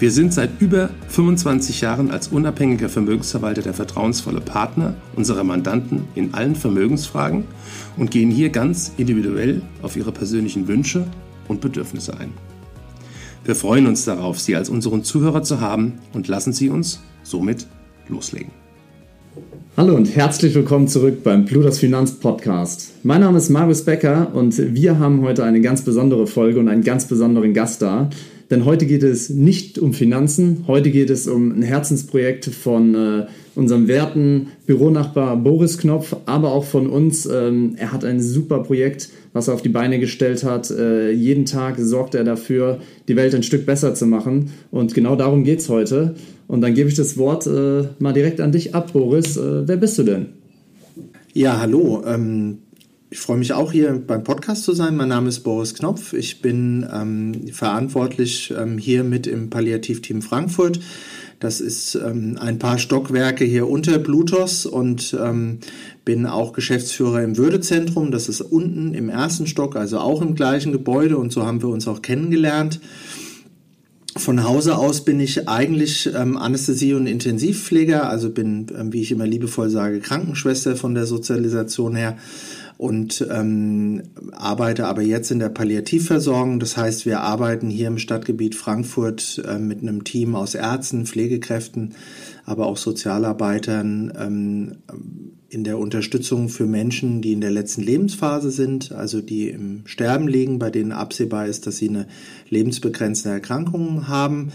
Wir sind seit über 25 Jahren als unabhängiger Vermögensverwalter der vertrauensvolle Partner unserer Mandanten in allen Vermögensfragen und gehen hier ganz individuell auf ihre persönlichen Wünsche und Bedürfnisse ein. Wir freuen uns darauf, Sie als unseren Zuhörer zu haben und lassen Sie uns somit loslegen. Hallo und herzlich willkommen zurück beim Plutos Finanz Podcast. Mein Name ist Marius Becker und wir haben heute eine ganz besondere Folge und einen ganz besonderen Gast da. Denn heute geht es nicht um Finanzen, heute geht es um ein Herzensprojekt von äh, unserem werten Büronachbar Boris Knopf, aber auch von uns. Ähm, er hat ein super Projekt, was er auf die Beine gestellt hat. Äh, jeden Tag sorgt er dafür, die Welt ein Stück besser zu machen. Und genau darum geht es heute. Und dann gebe ich das Wort äh, mal direkt an dich ab, Boris. Äh, wer bist du denn? Ja, hallo. Ähm ich freue mich auch hier beim Podcast zu sein. Mein Name ist Boris Knopf. Ich bin ähm, verantwortlich ähm, hier mit im Palliativteam Frankfurt. Das ist ähm, ein paar Stockwerke hier unter Blutos und ähm, bin auch Geschäftsführer im Würdezentrum. Das ist unten im ersten Stock, also auch im gleichen Gebäude und so haben wir uns auch kennengelernt. Von Hause aus bin ich eigentlich ähm, Anästhesie- und Intensivpfleger, also bin, ähm, wie ich immer liebevoll sage, Krankenschwester von der Sozialisation her und ähm, arbeite aber jetzt in der Palliativversorgung. Das heißt, wir arbeiten hier im Stadtgebiet Frankfurt äh, mit einem Team aus Ärzten, Pflegekräften, aber auch Sozialarbeitern ähm, in der Unterstützung für Menschen, die in der letzten Lebensphase sind, also die im Sterben liegen, bei denen absehbar ist, dass sie eine lebensbegrenzende Erkrankung haben.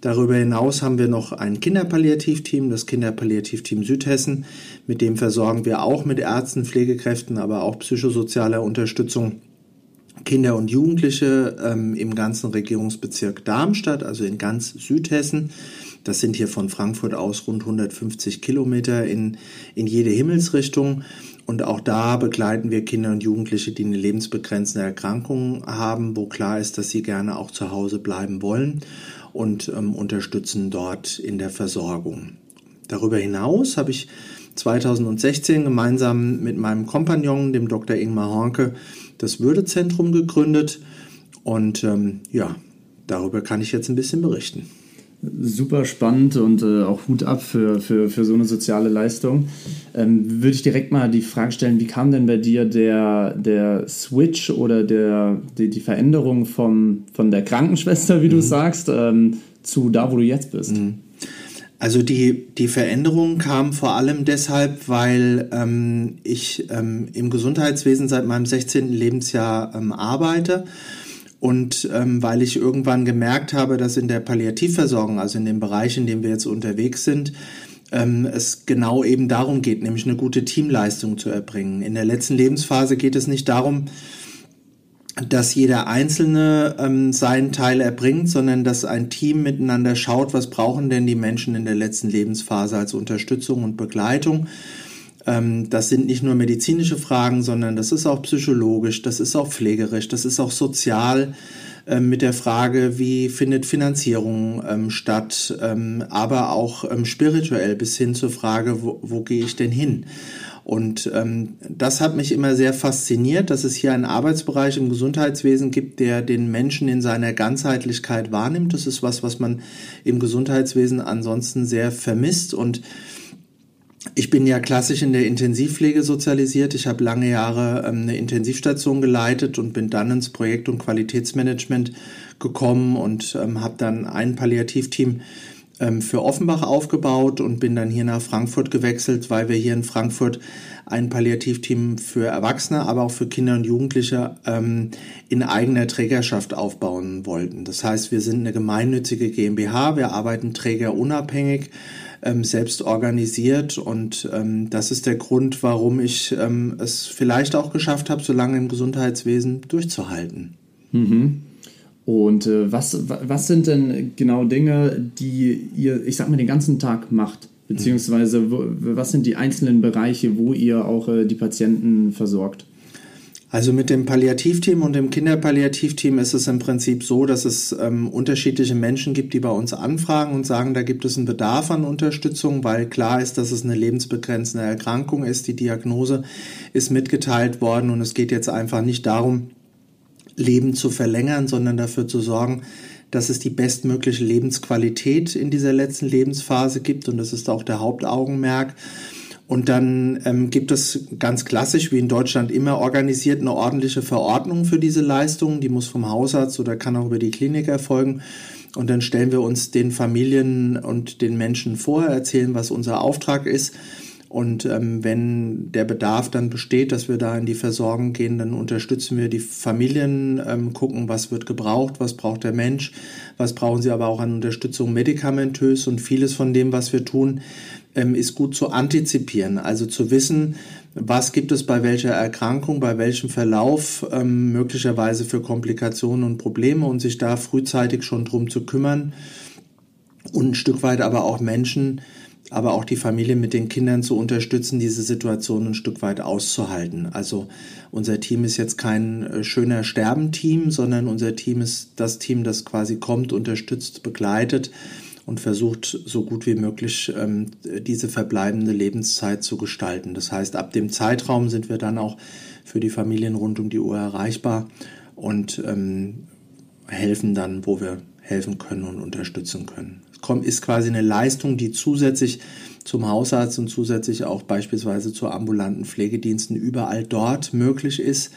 Darüber hinaus haben wir noch ein Kinderpalliativteam, das Kinderpalliativteam Südhessen. Mit dem versorgen wir auch mit Ärzten, Pflegekräften, aber auch psychosozialer Unterstützung Kinder und Jugendliche ähm, im ganzen Regierungsbezirk Darmstadt, also in ganz Südhessen. Das sind hier von Frankfurt aus rund 150 Kilometer in, in jede Himmelsrichtung. Und auch da begleiten wir Kinder und Jugendliche, die eine lebensbegrenzende Erkrankung haben, wo klar ist, dass sie gerne auch zu Hause bleiben wollen und ähm, unterstützen dort in der Versorgung. Darüber hinaus habe ich 2016 gemeinsam mit meinem Kompagnon, dem Dr. Ingmar Hornke, das Würdezentrum gegründet und ähm, ja, darüber kann ich jetzt ein bisschen berichten super spannend und äh, auch Hut ab für, für, für so eine soziale Leistung. Ähm, Würde ich direkt mal die Frage stellen, wie kam denn bei dir der, der Switch oder der, die, die Veränderung vom, von der Krankenschwester, wie mhm. du sagst, ähm, zu da, wo du jetzt bist? Mhm. Also die, die Veränderung kam vor allem deshalb, weil ähm, ich ähm, im Gesundheitswesen seit meinem 16. Lebensjahr ähm, arbeite und ähm, weil ich irgendwann gemerkt habe, dass in der Palliativversorgung, also in dem Bereich, in dem wir jetzt unterwegs sind, ähm, es genau eben darum geht, nämlich eine gute Teamleistung zu erbringen. In der letzten Lebensphase geht es nicht darum, dass jeder Einzelne ähm, seinen Teil erbringt, sondern dass ein Team miteinander schaut, was brauchen denn die Menschen in der letzten Lebensphase als Unterstützung und Begleitung das sind nicht nur medizinische Fragen, sondern das ist auch psychologisch, das ist auch pflegerisch, das ist auch sozial ähm, mit der Frage, wie findet Finanzierung ähm, statt, aber auch spirituell bis hin zur Frage, wo, wo gehe ich denn hin? Und ähm, das hat mich immer sehr fasziniert, dass es hier einen Arbeitsbereich im Gesundheitswesen gibt, der den Menschen in seiner Ganzheitlichkeit wahrnimmt. Das ist was, was man im Gesundheitswesen ansonsten sehr vermisst und ich bin ja klassisch in der Intensivpflege sozialisiert. Ich habe lange Jahre ähm, eine Intensivstation geleitet und bin dann ins Projekt- und Qualitätsmanagement gekommen und ähm, habe dann ein Palliativteam ähm, für Offenbach aufgebaut und bin dann hier nach Frankfurt gewechselt, weil wir hier in Frankfurt ein Palliativteam für Erwachsene, aber auch für Kinder und Jugendliche ähm, in eigener Trägerschaft aufbauen wollten. Das heißt, wir sind eine gemeinnützige GmbH, wir arbeiten trägerunabhängig ähm, selbst organisiert. Und ähm, das ist der Grund, warum ich ähm, es vielleicht auch geschafft habe, so lange im Gesundheitswesen durchzuhalten. Mhm. Und äh, was, was sind denn genau Dinge, die ihr, ich sag mal, den ganzen Tag macht? Beziehungsweise wo, was sind die einzelnen Bereiche, wo ihr auch äh, die Patienten versorgt? Also mit dem Palliativteam und dem Kinderpalliativteam ist es im Prinzip so, dass es ähm, unterschiedliche Menschen gibt, die bei uns anfragen und sagen, da gibt es einen Bedarf an Unterstützung, weil klar ist, dass es eine lebensbegrenzende Erkrankung ist. Die Diagnose ist mitgeteilt worden und es geht jetzt einfach nicht darum, Leben zu verlängern, sondern dafür zu sorgen, dass es die bestmögliche Lebensqualität in dieser letzten Lebensphase gibt und das ist auch der Hauptaugenmerk. Und dann ähm, gibt es ganz klassisch, wie in Deutschland immer organisiert, eine ordentliche Verordnung für diese Leistungen. Die muss vom Hausarzt oder kann auch über die Klinik erfolgen. Und dann stellen wir uns den Familien und den Menschen vor, erzählen, was unser Auftrag ist. Und ähm, wenn der Bedarf dann besteht, dass wir da in die Versorgung gehen, dann unterstützen wir die Familien, ähm, gucken, was wird gebraucht, was braucht der Mensch, was brauchen sie aber auch an Unterstützung medikamentös. Und vieles von dem, was wir tun, ähm, ist gut zu antizipieren, also zu wissen, was gibt es bei welcher Erkrankung, bei welchem Verlauf ähm, möglicherweise für Komplikationen und Probleme und sich da frühzeitig schon drum zu kümmern und ein Stück weit aber auch Menschen, aber auch die Familie mit den Kindern zu unterstützen, diese Situation ein Stück weit auszuhalten. Also unser Team ist jetzt kein äh, schöner Sterbenteam, sondern unser Team ist das Team, das quasi kommt, unterstützt, begleitet und versucht so gut wie möglich ähm, diese verbleibende Lebenszeit zu gestalten. Das heißt, ab dem Zeitraum sind wir dann auch für die Familien rund um die Uhr erreichbar und ähm, helfen dann, wo wir helfen können und unterstützen können. Kommt, ist quasi eine Leistung, die zusätzlich zum Hausarzt und zusätzlich auch beispielsweise zu ambulanten Pflegediensten überall dort möglich ist,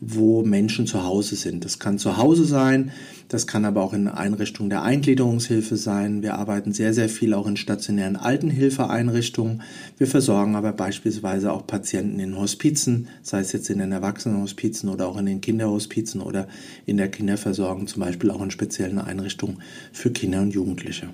wo Menschen zu Hause sind. Das kann zu Hause sein, das kann aber auch in Einrichtungen der Eingliederungshilfe sein. Wir arbeiten sehr, sehr viel auch in stationären Altenhilfeeinrichtungen. Wir versorgen aber beispielsweise auch Patienten in Hospizen, sei es jetzt in den Erwachsenenhospizen oder auch in den Kinderhospizen oder in der Kinderversorgung, zum Beispiel auch in speziellen Einrichtungen für Kinder und Jugendliche.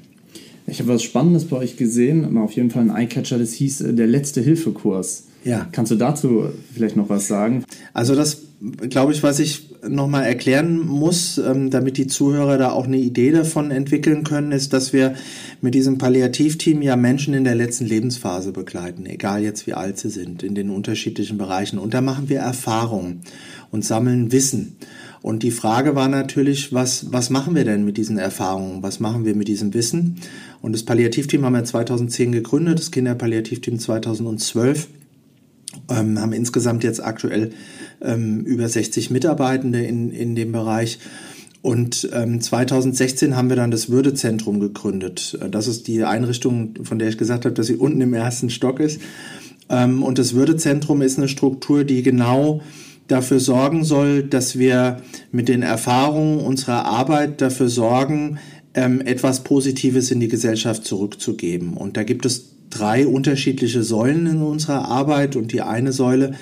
Ich habe was Spannendes bei euch gesehen, auf jeden Fall ein Eyecatcher, das hieß äh, der letzte Hilfekurs. Ja. Kannst du dazu vielleicht noch was sagen? Also das glaube ich, was ich nochmal erklären muss, ähm, damit die Zuhörer da auch eine Idee davon entwickeln können, ist, dass wir mit diesem Palliativteam ja Menschen in der letzten Lebensphase begleiten, egal jetzt wie alt sie sind, in den unterschiedlichen Bereichen. Und da machen wir Erfahrungen und sammeln Wissen. Und die Frage war natürlich, was, was machen wir denn mit diesen Erfahrungen? Was machen wir mit diesem Wissen? Und das Palliativteam haben wir 2010 gegründet, das Kinderpalliativteam 2012 ähm, haben insgesamt jetzt aktuell ähm, über 60 Mitarbeitende in, in dem Bereich. Und ähm, 2016 haben wir dann das Würdezentrum gegründet. Das ist die Einrichtung, von der ich gesagt habe, dass sie unten im ersten Stock ist. Ähm, und das Würdezentrum ist eine Struktur, die genau dafür sorgen soll, dass wir mit den Erfahrungen unserer Arbeit dafür sorgen, ähm, etwas Positives in die Gesellschaft zurückzugeben. Und da gibt es drei unterschiedliche Säulen in unserer Arbeit und die eine Säule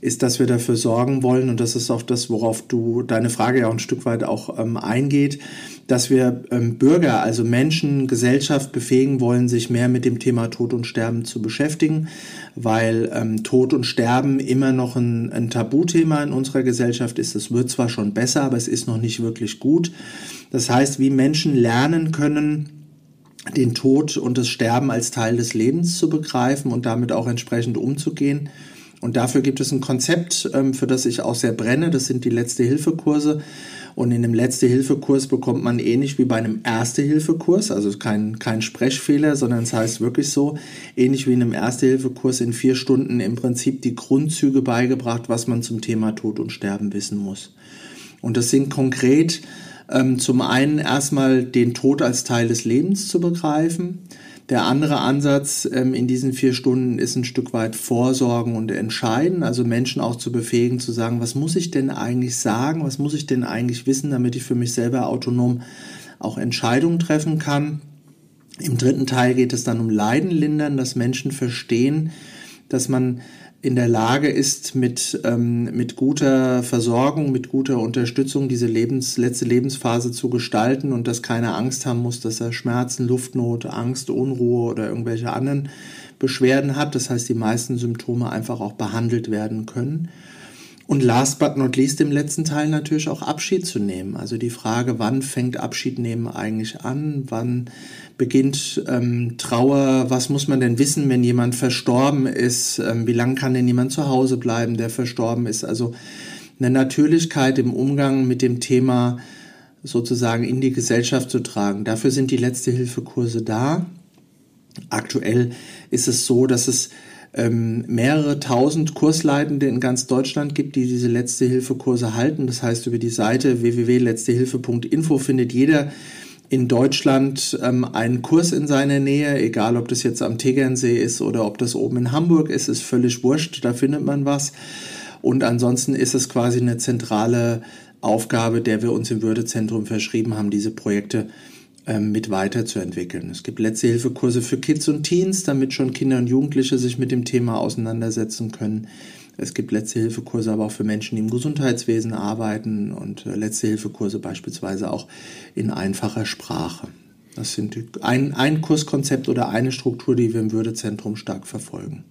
ist, dass wir dafür sorgen wollen, und das ist auch das, worauf du deine Frage ja auch ein Stück weit auch ähm, eingeht, dass wir ähm, Bürger, also Menschen, Gesellschaft befähigen wollen, sich mehr mit dem Thema Tod und Sterben zu beschäftigen, weil ähm, Tod und Sterben immer noch ein, ein Tabuthema in unserer Gesellschaft ist. Es wird zwar schon besser, aber es ist noch nicht wirklich gut. Das heißt, wie Menschen lernen können, den Tod und das Sterben als Teil des Lebens zu begreifen und damit auch entsprechend umzugehen. Und dafür gibt es ein Konzept, ähm, für das ich auch sehr brenne. Das sind die Letzte-Hilfe-Kurse. Und in dem Letzte-Hilfe-Kurs bekommt man ähnlich wie bei einem Erste-Hilfe-Kurs, also kein, kein Sprechfehler, sondern es heißt wirklich so, ähnlich wie in einem Erste-Hilfe-Kurs in vier Stunden im Prinzip die Grundzüge beigebracht, was man zum Thema Tod und Sterben wissen muss. Und das sind konkret ähm, zum einen erstmal den Tod als Teil des Lebens zu begreifen. Der andere Ansatz ähm, in diesen vier Stunden ist ein Stück weit Vorsorgen und Entscheiden, also Menschen auch zu befähigen, zu sagen, was muss ich denn eigentlich sagen, was muss ich denn eigentlich wissen, damit ich für mich selber autonom auch Entscheidungen treffen kann. Im dritten Teil geht es dann um Leiden lindern, dass Menschen verstehen, dass man in der Lage ist, mit, ähm, mit guter Versorgung, mit guter Unterstützung diese Lebens, letzte Lebensphase zu gestalten und dass keiner Angst haben muss, dass er Schmerzen, Luftnot, Angst, Unruhe oder irgendwelche anderen Beschwerden hat. Das heißt, die meisten Symptome einfach auch behandelt werden können. Und last but not least im letzten Teil natürlich auch Abschied zu nehmen. Also die Frage, wann fängt Abschied nehmen eigentlich an? Wann beginnt ähm, Trauer, was muss man denn wissen, wenn jemand verstorben ist, ähm, wie lange kann denn jemand zu Hause bleiben, der verstorben ist. Also eine Natürlichkeit im Umgang mit dem Thema sozusagen in die Gesellschaft zu tragen. Dafür sind die Letzte-Hilfe-Kurse da. Aktuell ist es so, dass es ähm, mehrere tausend Kursleitende in ganz Deutschland gibt, die diese Letzte-Hilfe-Kurse halten. Das heißt, über die Seite www.letztehilfe.info findet jeder in Deutschland ähm, einen Kurs in seiner Nähe, egal ob das jetzt am Tegernsee ist oder ob das oben in Hamburg ist, ist völlig wurscht, da findet man was. Und ansonsten ist es quasi eine zentrale Aufgabe, der wir uns im Würdezentrum verschrieben haben, diese Projekte ähm, mit weiterzuentwickeln. Es gibt Letzte-Hilfe-Kurse für Kids und Teens, damit schon Kinder und Jugendliche sich mit dem Thema auseinandersetzen können. Es gibt Letzte-Hilfe-Kurse aber auch für Menschen, die im Gesundheitswesen arbeiten und äh, Letzte-Hilfe-Kurse beispielsweise auch in einfacher Sprache. Das sind ein, ein Kurskonzept oder eine Struktur, die wir im Würdezentrum stark verfolgen.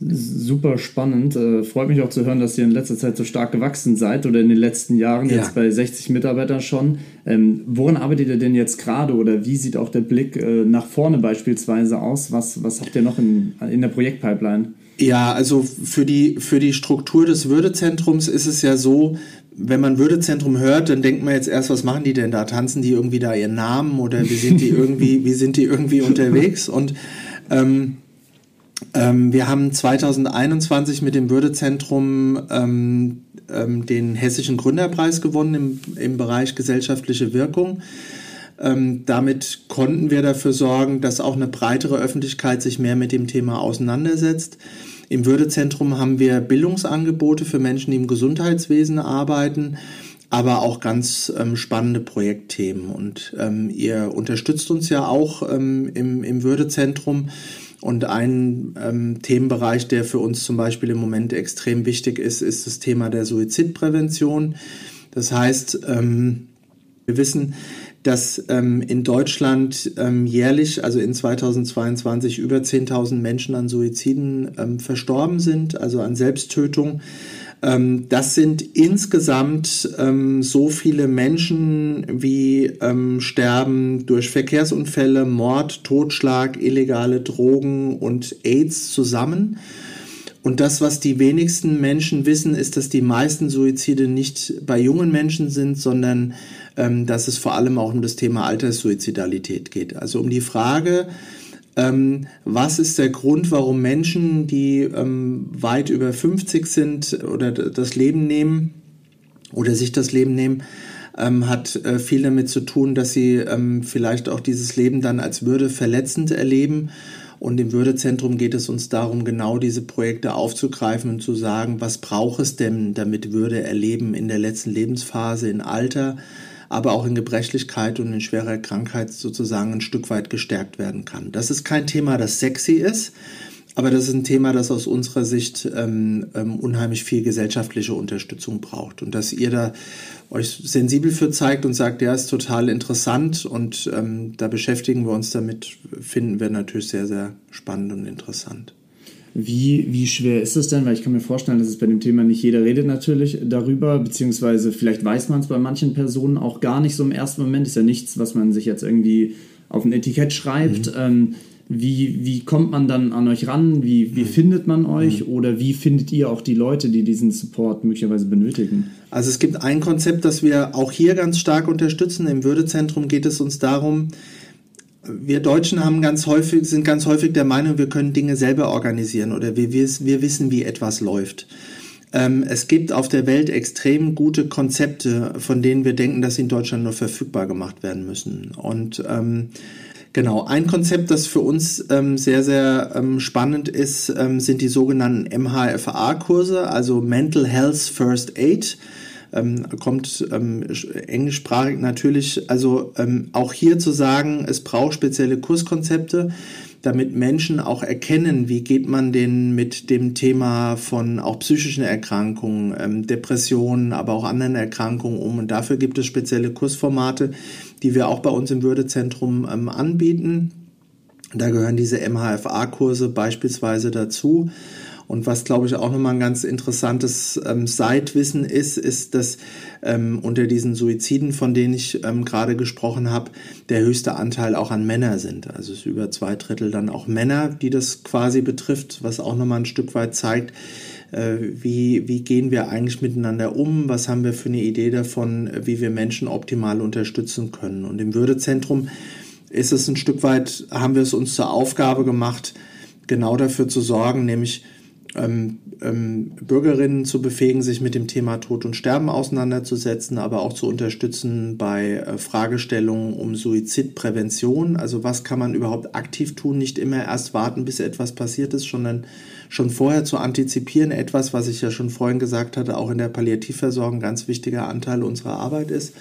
Super spannend. Äh, freut mich auch zu hören, dass ihr in letzter Zeit so stark gewachsen seid oder in den letzten Jahren, ja. jetzt bei 60 Mitarbeitern schon. Ähm, woran arbeitet ihr denn jetzt gerade oder wie sieht auch der Blick äh, nach vorne beispielsweise aus? Was, was habt ihr noch in, in der Projektpipeline? Ja, also für die, für die Struktur des Würdezentrums ist es ja so, wenn man Würdezentrum hört, dann denkt man jetzt erst, was machen die denn da? Tanzen die irgendwie da ihren Namen oder wie sind die irgendwie, wie sind die irgendwie unterwegs? Und ähm, ähm, wir haben 2021 mit dem Würdezentrum ähm, ähm, den Hessischen Gründerpreis gewonnen im, im Bereich gesellschaftliche Wirkung. Ähm, damit konnten wir dafür sorgen, dass auch eine breitere Öffentlichkeit sich mehr mit dem Thema auseinandersetzt. Im Würdezentrum haben wir Bildungsangebote für Menschen, die im Gesundheitswesen arbeiten, aber auch ganz ähm, spannende Projektthemen. Und ähm, ihr unterstützt uns ja auch ähm, im, im Würdezentrum. Und ein ähm, Themenbereich, der für uns zum Beispiel im Moment extrem wichtig ist, ist das Thema der Suizidprävention. Das heißt, ähm, wir wissen, dass ähm, in Deutschland ähm, jährlich, also in 2022, über 10.000 Menschen an Suiziden ähm, verstorben sind, also an Selbsttötung. Ähm, das sind insgesamt ähm, so viele Menschen, wie ähm, sterben durch Verkehrsunfälle, Mord, Totschlag, illegale Drogen und AIDS zusammen. Und das, was die wenigsten Menschen wissen, ist, dass die meisten Suizide nicht bei jungen Menschen sind, sondern ähm, dass es vor allem auch um das Thema Alterssuizidalität geht. Also um die Frage, ähm, was ist der Grund, warum Menschen, die ähm, weit über 50 sind oder das Leben nehmen oder sich das Leben nehmen, ähm, hat äh, viel damit zu tun, dass sie ähm, vielleicht auch dieses Leben dann als Würde verletzend erleben. Und im Würdezentrum geht es uns darum, genau diese Projekte aufzugreifen und zu sagen, was braucht es denn, damit Würde erleben in der letzten Lebensphase, in Alter, aber auch in Gebrechlichkeit und in schwerer Krankheit sozusagen ein Stück weit gestärkt werden kann. Das ist kein Thema, das sexy ist, aber das ist ein Thema, das aus unserer Sicht ähm, ähm, unheimlich viel gesellschaftliche Unterstützung braucht. Und dass ihr da euch sensibel für zeigt und sagt, ja, ist total interessant und ähm, da beschäftigen wir uns damit, finden wir natürlich sehr, sehr spannend und interessant. Wie, wie schwer ist es denn? Weil ich kann mir vorstellen, dass es bei dem Thema nicht jeder redet natürlich darüber, beziehungsweise vielleicht weiß man es bei manchen Personen auch gar nicht so im ersten Moment. Ist ja nichts, was man sich jetzt irgendwie auf ein Etikett schreibt. Mhm. Ähm, wie, wie kommt man dann an euch ran? Wie, wie mhm. findet man euch? Mhm. Oder wie findet ihr auch die Leute, die diesen Support möglicherweise benötigen? Also es gibt ein Konzept, das wir auch hier ganz stark unterstützen. Im Würdezentrum geht es uns darum, wir Deutschen haben ganz häufig, sind ganz häufig der Meinung, wir können Dinge selber organisieren oder wir, wir, wir wissen, wie etwas läuft. Ähm, es gibt auf der Welt extrem gute Konzepte, von denen wir denken, dass sie in Deutschland nur verfügbar gemacht werden müssen. Und ähm, Genau, ein Konzept, das für uns ähm, sehr, sehr ähm, spannend ist, ähm, sind die sogenannten MHFA-Kurse, also Mental Health First Aid ähm, kommt ähm, englischsprachig natürlich, also ähm, auch hier zu sagen, es braucht spezielle Kurskonzepte, damit Menschen auch erkennen, wie geht man denn mit dem Thema von auch psychischen Erkrankungen, ähm, Depressionen, aber auch anderen Erkrankungen um. Und dafür gibt es spezielle Kursformate, die wir auch bei uns im Würdezentrum ähm, anbieten. Da gehören diese MHFA-Kurse beispielsweise dazu. Und was, glaube ich, auch nochmal ein ganz interessantes ähm, Seitwissen ist, ist, dass ähm, unter diesen Suiziden, von denen ich ähm, gerade gesprochen habe, der höchste Anteil auch an Männer sind. Also es ist über zwei Drittel dann auch Männer, die das quasi betrifft, was auch nochmal ein Stück weit zeigt, äh, wie, wie gehen wir eigentlich miteinander um, was haben wir für eine Idee davon, wie wir Menschen optimal unterstützen können. Und im Würdezentrum ist es ein Stück weit, haben wir es uns zur Aufgabe gemacht, genau dafür zu sorgen, nämlich ähm, ähm, Bürgerinnen zu befähigen, sich mit dem Thema Tod und Sterben auseinanderzusetzen, aber auch zu unterstützen bei äh, Fragestellungen um Suizidprävention. Also was kann man überhaupt aktiv tun, nicht immer erst warten, bis etwas passiert ist, sondern schon vorher zu antizipieren. Etwas, was ich ja schon vorhin gesagt hatte, auch in der Palliativversorgung ganz wichtiger Anteil unserer Arbeit ist.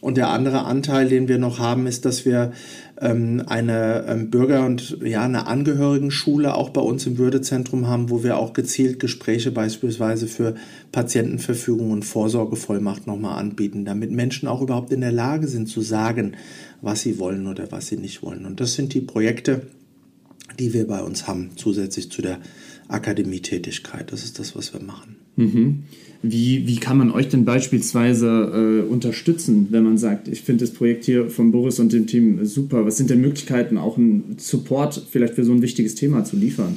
Und der andere Anteil, den wir noch haben, ist, dass wir ähm, eine ähm, Bürger- und ja, eine Angehörigenschule auch bei uns im Würdezentrum haben, wo wir auch gezielt Gespräche beispielsweise für Patientenverfügung und Vorsorgevollmacht nochmal anbieten, damit Menschen auch überhaupt in der Lage sind zu sagen, was sie wollen oder was sie nicht wollen. Und das sind die Projekte, die wir bei uns haben, zusätzlich zu der Akademietätigkeit. Das ist das, was wir machen. Mhm. Wie, wie kann man euch denn beispielsweise äh, unterstützen, wenn man sagt, ich finde das Projekt hier von Boris und dem Team super? Was sind denn Möglichkeiten, auch einen Support vielleicht für so ein wichtiges Thema zu liefern?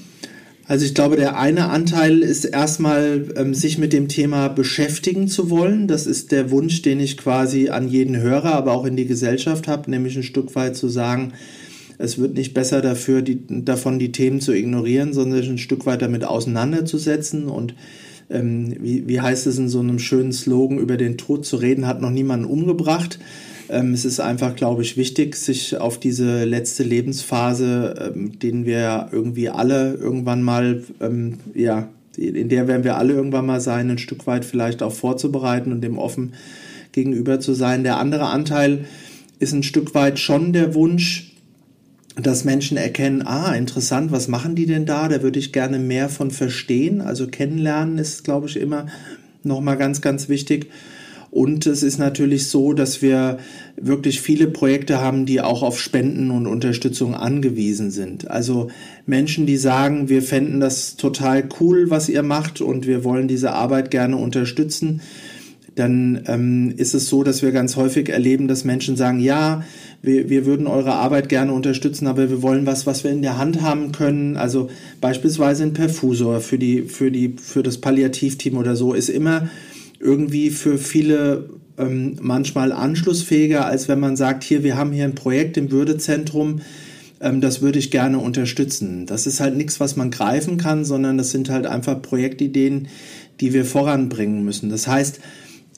Also ich glaube, der eine Anteil ist erstmal, ähm, sich mit dem Thema beschäftigen zu wollen. Das ist der Wunsch, den ich quasi an jeden Hörer, aber auch in die Gesellschaft habe, nämlich ein Stück weit zu sagen, es wird nicht besser dafür, die, davon die Themen zu ignorieren, sondern sich ein Stück weit damit auseinanderzusetzen und ähm, wie, wie heißt es in so einem schönen Slogan, über den Tod zu reden, hat noch niemanden umgebracht. Ähm, es ist einfach, glaube ich, wichtig, sich auf diese letzte Lebensphase, ähm, den wir irgendwie alle irgendwann mal, ähm, ja, in der werden wir alle irgendwann mal sein, ein Stück weit vielleicht auch vorzubereiten und dem offen gegenüber zu sein. Der andere Anteil ist ein Stück weit schon der Wunsch, dass Menschen erkennen, ah, interessant, was machen die denn da? Da würde ich gerne mehr von verstehen. Also kennenlernen ist, glaube ich, immer nochmal ganz, ganz wichtig. Und es ist natürlich so, dass wir wirklich viele Projekte haben, die auch auf Spenden und Unterstützung angewiesen sind. Also Menschen, die sagen, wir fänden das total cool, was ihr macht und wir wollen diese Arbeit gerne unterstützen dann ähm, ist es so, dass wir ganz häufig erleben, dass Menschen sagen, ja, wir, wir würden eure Arbeit gerne unterstützen, aber wir wollen was, was wir in der Hand haben können. Also beispielsweise ein Perfusor für die, für die, für das Palliativteam oder so ist immer irgendwie für viele ähm, manchmal anschlussfähiger, als wenn man sagt, hier, wir haben hier ein Projekt im Würdezentrum, ähm, das würde ich gerne unterstützen. Das ist halt nichts, was man greifen kann, sondern das sind halt einfach Projektideen, die wir voranbringen müssen. Das heißt,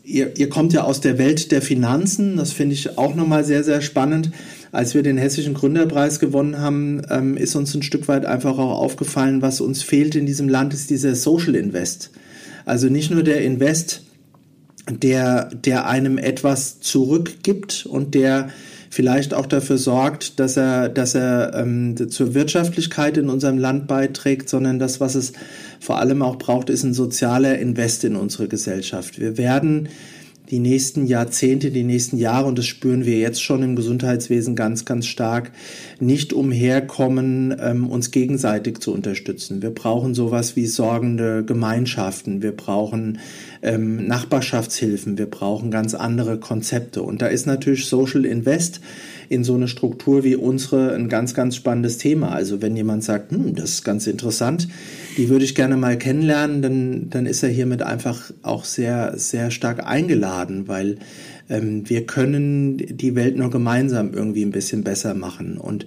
Ihr, ihr kommt ja aus der Welt der Finanzen, das finde ich auch nochmal sehr, sehr spannend. Als wir den Hessischen Gründerpreis gewonnen haben, ähm, ist uns ein Stück weit einfach auch aufgefallen, was uns fehlt in diesem Land, ist dieser Social Invest. Also nicht nur der Invest, der, der einem etwas zurückgibt und der vielleicht auch dafür sorgt, dass er, dass er ähm, zur Wirtschaftlichkeit in unserem Land beiträgt, sondern das, was es vor allem auch braucht, ist ein sozialer Invest in unsere Gesellschaft. Wir werden die nächsten Jahrzehnte, die nächsten Jahre, und das spüren wir jetzt schon im Gesundheitswesen ganz, ganz stark, nicht umherkommen, ähm, uns gegenseitig zu unterstützen. Wir brauchen sowas wie sorgende Gemeinschaften, wir brauchen ähm, Nachbarschaftshilfen, wir brauchen ganz andere Konzepte. Und da ist natürlich Social Invest in so eine Struktur wie unsere ein ganz, ganz spannendes Thema. Also wenn jemand sagt, hm, das ist ganz interessant, die würde ich gerne mal kennenlernen, dann, dann ist er hiermit einfach auch sehr, sehr stark eingeladen, weil ähm, wir können die Welt nur gemeinsam irgendwie ein bisschen besser machen. Und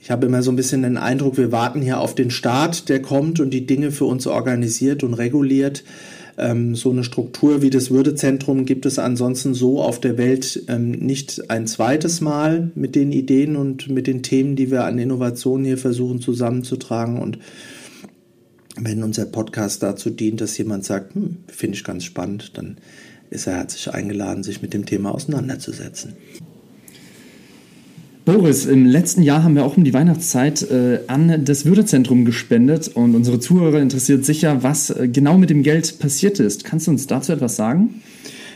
ich habe immer so ein bisschen den Eindruck, wir warten hier auf den Staat, der kommt und die Dinge für uns organisiert und reguliert. Ähm, so eine Struktur wie das Würdezentrum gibt es ansonsten so auf der Welt ähm, nicht ein zweites Mal mit den Ideen und mit den Themen, die wir an Innovationen hier versuchen zusammenzutragen. Und wenn unser Podcast dazu dient, dass jemand sagt, hm, finde ich ganz spannend, dann ist er herzlich eingeladen, sich mit dem Thema auseinanderzusetzen. Boris, im letzten Jahr haben wir auch um die Weihnachtszeit äh, an das Würdezentrum gespendet und unsere Zuhörer interessiert sicher, was äh, genau mit dem Geld passiert ist. Kannst du uns dazu etwas sagen?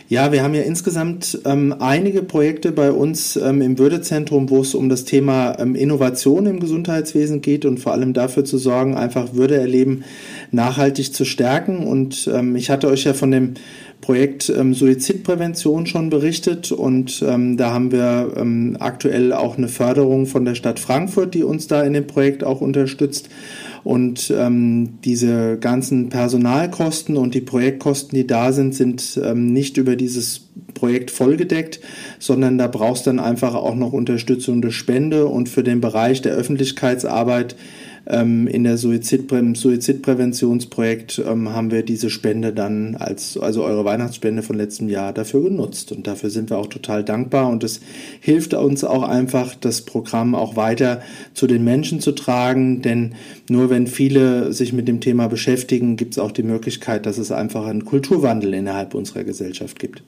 Ja, wir haben ja insgesamt ähm, einige Projekte bei uns ähm, im Würdezentrum, wo es um das Thema ähm, Innovation im Gesundheitswesen geht und vor allem dafür zu sorgen, einfach Würde erleben nachhaltig zu stärken. Und ähm, ich hatte euch ja von dem Projekt ähm, Suizidprävention schon berichtet und ähm, da haben wir ähm, aktuell auch eine Förderung von der Stadt Frankfurt, die uns da in dem Projekt auch unterstützt. Und ähm, diese ganzen Personalkosten und die Projektkosten, die da sind, sind ähm, nicht über dieses Projekt vollgedeckt, sondern da brauchst dann einfach auch noch Unterstützung durch Spende und für den Bereich der Öffentlichkeitsarbeit ähm, in der Suizidprä Suizidpräventionsprojekt ähm, haben wir diese Spende dann als, also eure Weihnachtsspende von letztem Jahr dafür genutzt. Und dafür sind wir auch total dankbar. Und es hilft uns auch einfach, das Programm auch weiter zu den Menschen zu tragen. Denn nur wenn viele sich mit dem Thema beschäftigen, gibt es auch die Möglichkeit, dass es einfach einen Kulturwandel innerhalb unserer Gesellschaft gibt.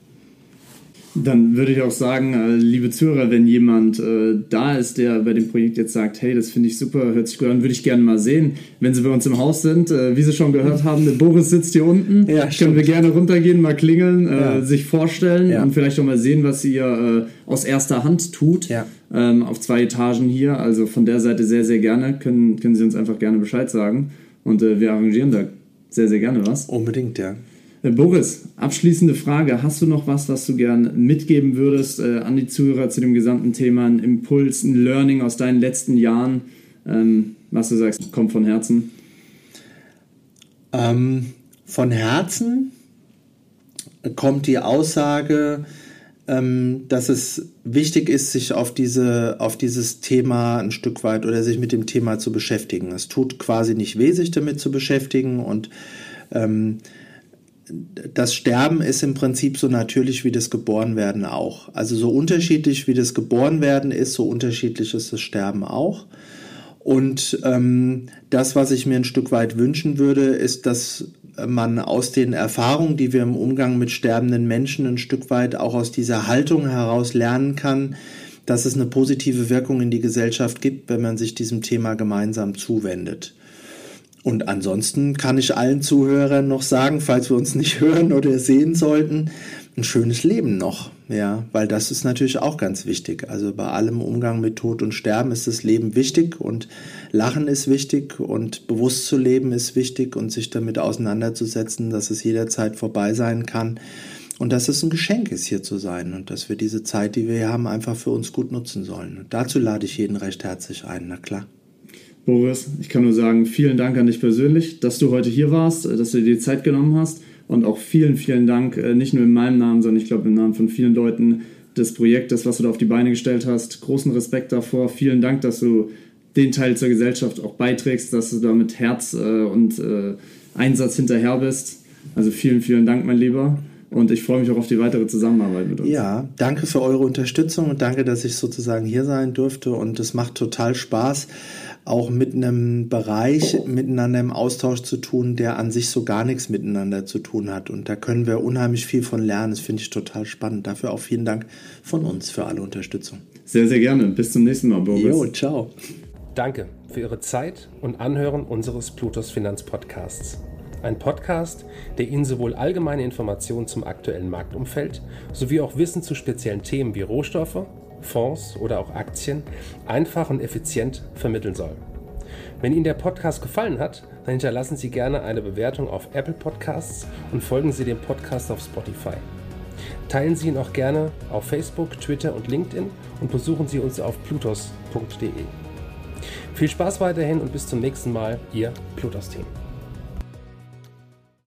Dann würde ich auch sagen, äh, liebe Zuhörer, wenn jemand äh, da ist, der bei dem Projekt jetzt sagt, hey, das finde ich super, hört sich gut an, würde ich gerne mal sehen. Wenn Sie bei uns im Haus sind, äh, wie Sie schon gehört haben, der Boris sitzt hier unten. Ja, Können wir gerne runtergehen, mal klingeln, äh, ja. sich vorstellen ja. und vielleicht auch mal sehen, was ihr äh, aus erster Hand tut. Ähm, auf zwei Etagen hier. Also von der Seite sehr, sehr gerne. Können, können Sie uns einfach gerne Bescheid sagen. Und äh, wir arrangieren da sehr, sehr gerne was. Unbedingt, ja. Äh, Boris, abschließende Frage. Hast du noch was, was du gern mitgeben würdest äh, an die Zuhörer zu dem gesamten Thema? Ein Impuls, ein Learning aus deinen letzten Jahren, ähm, was du sagst, kommt von Herzen? Ähm, von Herzen kommt die Aussage, ähm, dass es wichtig ist, sich auf, diese, auf dieses Thema ein Stück weit oder sich mit dem Thema zu beschäftigen. Es tut quasi nicht weh, sich damit zu beschäftigen und ähm, das Sterben ist im Prinzip so natürlich wie das Geborenwerden auch. Also so unterschiedlich wie das Geborenwerden ist, so unterschiedlich ist das Sterben auch. Und ähm, das, was ich mir ein Stück weit wünschen würde, ist, dass man aus den Erfahrungen, die wir im Umgang mit sterbenden Menschen ein Stück weit auch aus dieser Haltung heraus lernen kann, dass es eine positive Wirkung in die Gesellschaft gibt, wenn man sich diesem Thema gemeinsam zuwendet. Und ansonsten kann ich allen Zuhörern noch sagen, falls wir uns nicht hören oder sehen sollten, ein schönes Leben noch. Ja, weil das ist natürlich auch ganz wichtig. Also bei allem Umgang mit Tod und Sterben ist das Leben wichtig und Lachen ist wichtig und bewusst zu leben ist wichtig und sich damit auseinanderzusetzen, dass es jederzeit vorbei sein kann und dass es ein Geschenk ist, hier zu sein und dass wir diese Zeit, die wir hier haben, einfach für uns gut nutzen sollen. Und dazu lade ich jeden recht herzlich ein, na klar. Boris, ich kann nur sagen, vielen Dank an dich persönlich, dass du heute hier warst, äh, dass du dir die Zeit genommen hast und auch vielen, vielen Dank, äh, nicht nur in meinem Namen, sondern ich glaube im Namen von vielen Leuten des Projektes, was du da auf die Beine gestellt hast. Großen Respekt davor. Vielen Dank, dass du den Teil zur Gesellschaft auch beiträgst, dass du da mit Herz äh, und Einsatz hinterher bist. Also vielen, vielen Dank, mein Lieber. Und ich freue mich auch auf die weitere Zusammenarbeit mit uns. Ja, danke für eure Unterstützung und danke, dass ich sozusagen hier sein durfte. Und es macht total Spaß auch mit einem Bereich miteinander im Austausch zu tun, der an sich so gar nichts miteinander zu tun hat. Und da können wir unheimlich viel von lernen. Das finde ich total spannend. Dafür auch vielen Dank von uns für alle Unterstützung. Sehr, sehr gerne. Bis zum nächsten Mal, Boris. Jo, ciao. Danke für Ihre Zeit und Anhören unseres Plutos Finanzpodcasts. Ein Podcast, der Ihnen sowohl allgemeine Informationen zum aktuellen Marktumfeld sowie auch Wissen zu speziellen Themen wie Rohstoffe, Fonds oder auch Aktien einfach und effizient vermitteln soll. Wenn Ihnen der Podcast gefallen hat, dann hinterlassen Sie gerne eine Bewertung auf Apple Podcasts und folgen Sie dem Podcast auf Spotify. Teilen Sie ihn auch gerne auf Facebook, Twitter und LinkedIn und besuchen Sie uns auf plutos.de. Viel Spaß weiterhin und bis zum nächsten Mal, Ihr Plutos-Team.